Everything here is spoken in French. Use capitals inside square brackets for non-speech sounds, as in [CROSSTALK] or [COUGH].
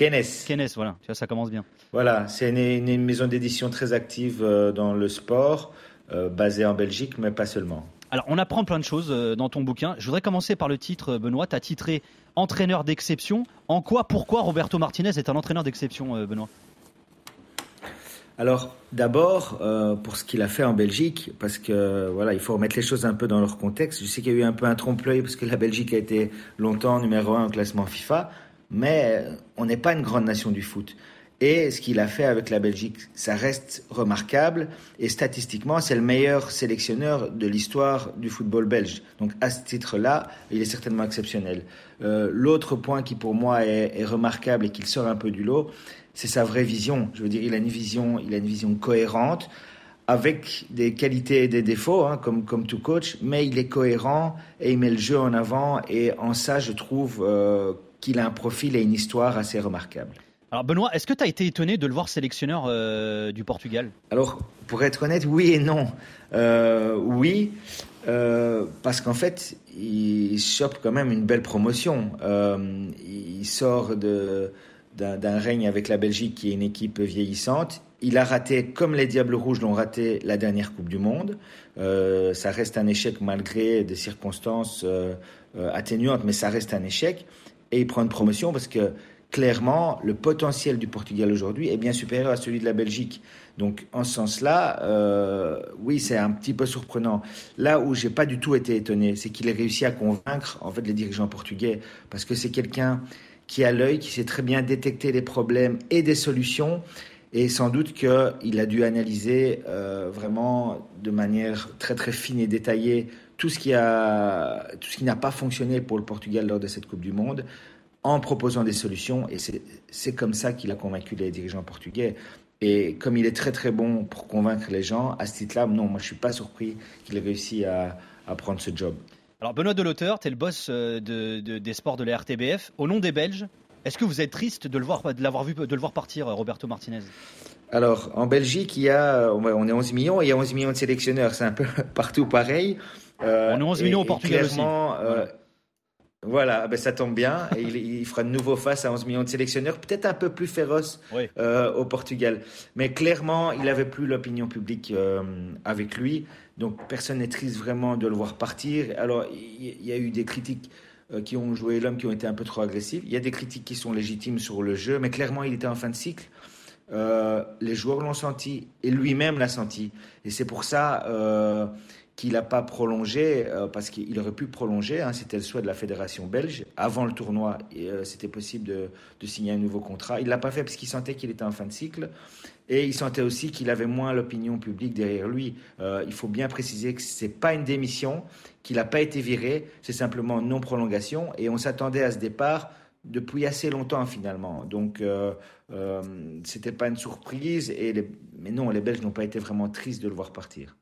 Kennes. Kennes, voilà, tu vois, ça commence bien. Voilà, c'est une, une, maison d'édition très active dans le sport, basée en Belgique, mais pas seulement. Alors, on apprend plein de choses dans ton bouquin. Je voudrais commencer par le titre, Benoît. Tu as titré Entraîneur d'exception. En quoi, pourquoi Roberto Martinez est un entraîneur d'exception, Benoît? Alors d'abord euh, pour ce qu'il a fait en Belgique, parce que voilà, il faut remettre les choses un peu dans leur contexte. Je sais qu'il y a eu un peu un trompe-l'œil parce que la Belgique a été longtemps numéro un au classement FIFA, mais on n'est pas une grande nation du foot. Et ce qu'il a fait avec la Belgique, ça reste remarquable. Et statistiquement, c'est le meilleur sélectionneur de l'histoire du football belge. Donc à ce titre-là, il est certainement exceptionnel. Euh, L'autre point qui pour moi est, remarquable et qu'il sort un peu du lot, c'est sa vraie vision. Je veux dire, il a une vision, il a une vision cohérente avec des qualités et des défauts, hein, comme, comme tout coach, mais il est cohérent et il met le jeu en avant. Et en ça, je trouve euh, qu'il a un profil et une histoire assez remarquable. Alors Benoît, est-ce que tu as été étonné de le voir sélectionneur euh, du Portugal? Alors, pour être honnête, oui et non. Euh, oui, parce qu'en fait, il chope quand même une belle promotion. il sort de d'un règne avec la Belgique qui est une équipe vieillissante. Il a raté, comme les Diables Rouges l'ont raté, la dernière Coupe du Monde. Euh, ça reste un échec malgré des circonstances euh, euh, atténuantes, mais ça reste un échec. Et il prend une promotion parce que clairement, le potentiel du Portugal aujourd'hui est bien supérieur à celui de la Belgique. Donc, en ce sens-là, oui, c'est un petit peu surprenant. Là où j'ai pas du tout été étonné, c'est qu'il ait réussi à convaincre en fait les dirigeants portugais, parce que c'est quelqu'un qui a l'œil, qui sait très bien détecter les problèmes et des solutions. Et sans doute qu'il a dû analyser euh, vraiment de manière très très fine et détaillée tout ce qui a, tout ce qui n'a pas fonctionné pour le Portugal lors de cette Coupe du Monde, en proposant des solutions. Et c'est comme ça qu'il a convaincu les dirigeants portugais. Et comme il est très très bon pour convaincre les gens, à ce titre-là, non, moi je suis pas surpris qu'il ait réussi à, à prendre ce job. Alors Benoît Delauteur, tu es le boss euh, des sports de la RTBF. Au nom des Belges, est-ce que vous êtes triste de, le voir, de l'avoir vu, de le voir partir, euh, Roberto Martinez? Alors, en Belgique, il y a, on est 11 millions et il y a 11 millions de sélectionneurs. C'est un peu [LAUGHS] partout pareil. Euh, on est 11 millions au Portugal aussi. Voilà, ben ça tombe bien. Et il, fera de nouveau face à 11 millions de sélectionneurs, peut-être un peu plus féroce euh, au Portugal. Mais clairement, il n'avait plus l'opinion publique euh, avec lui. Donc personne n'est triste vraiment de le voir partir. Alors, il y, a eu des critiques euh, qui ont joué l'homme, qui ont été un peu trop agressives. Il y a des critiques qui sont légitimes sur le jeu, mais clairement, il était en fin de cycle. Les joueurs l'ont senti et lui-même l'a senti. Et c'est pour ça qu'il n'a pas prolongé, euh, parce qu'il aurait pu prolonger, hein, c'était le souhait de la fédération belge. Avant le tournoi, euh, c'était possible de, signer un nouveau contrat. Il ne l'a pas fait parce qu'il sentait qu'il était en fin de cycle. Et il sentait aussi qu'il avait moins l'opinion publique derrière lui. Euh, il faut bien préciser que ce n'est pas une démission, qu'il n'a pas été viré, c'est simplement non-prolongation. Et on s'attendait à ce départ depuis assez longtemps finalement. Donc euh, euh, c'était pas une surprise. Et mais non, les Belges n'ont pas été vraiment tristes de le voir partir.